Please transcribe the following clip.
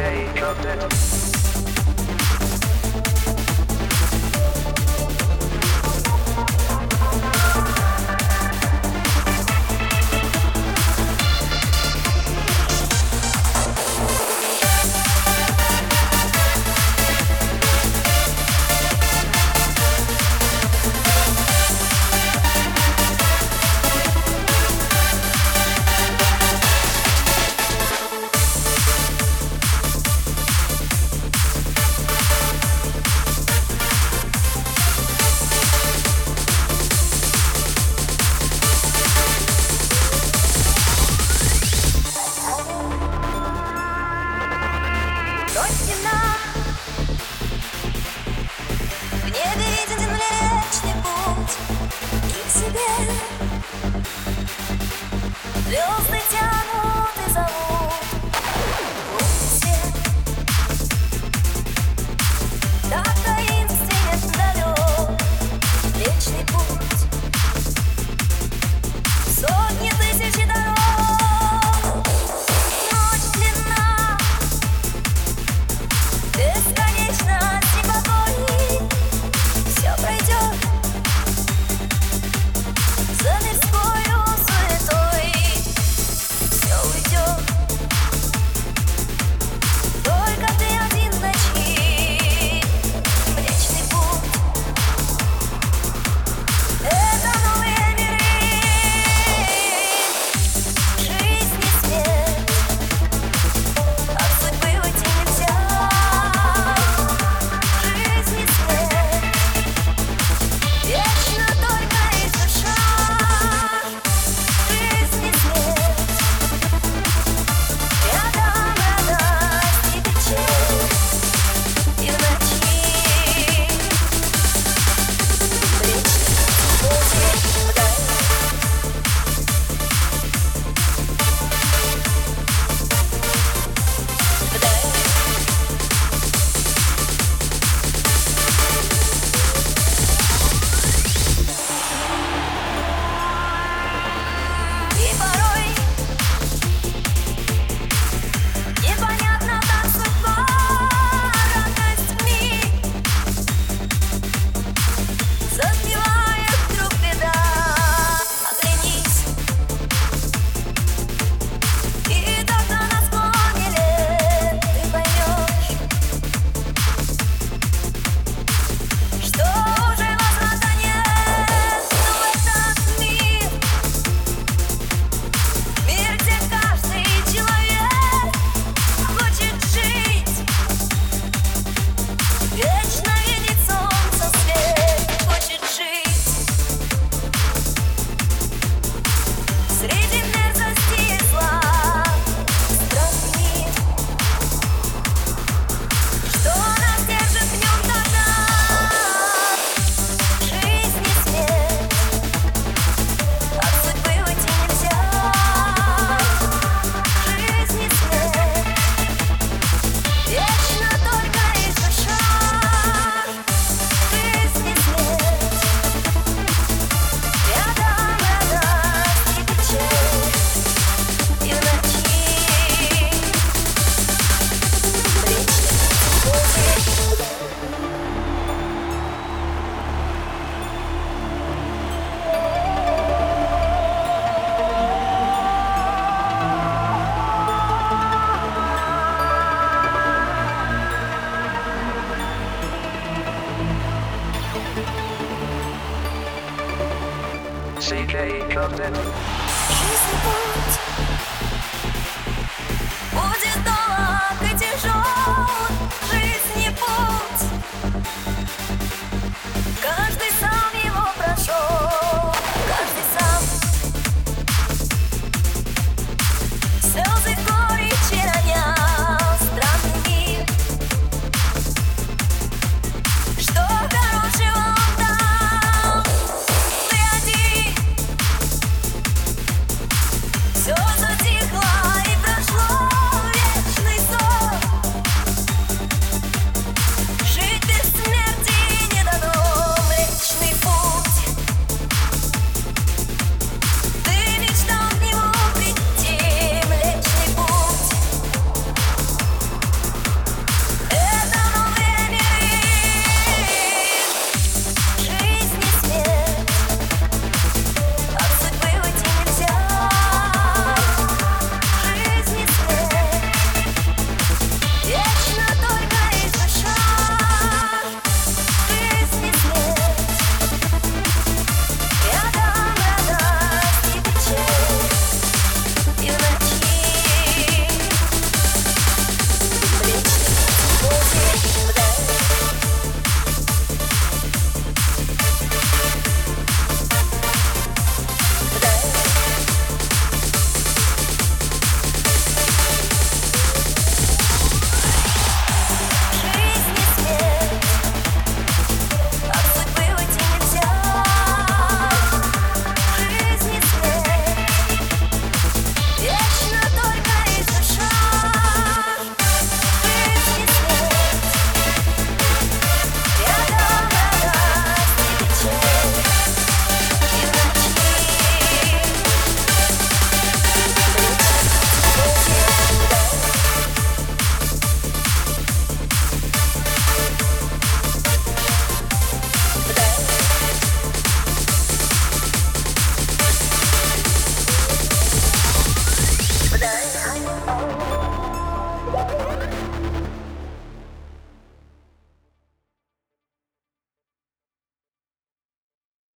CK Yeah. CK dropped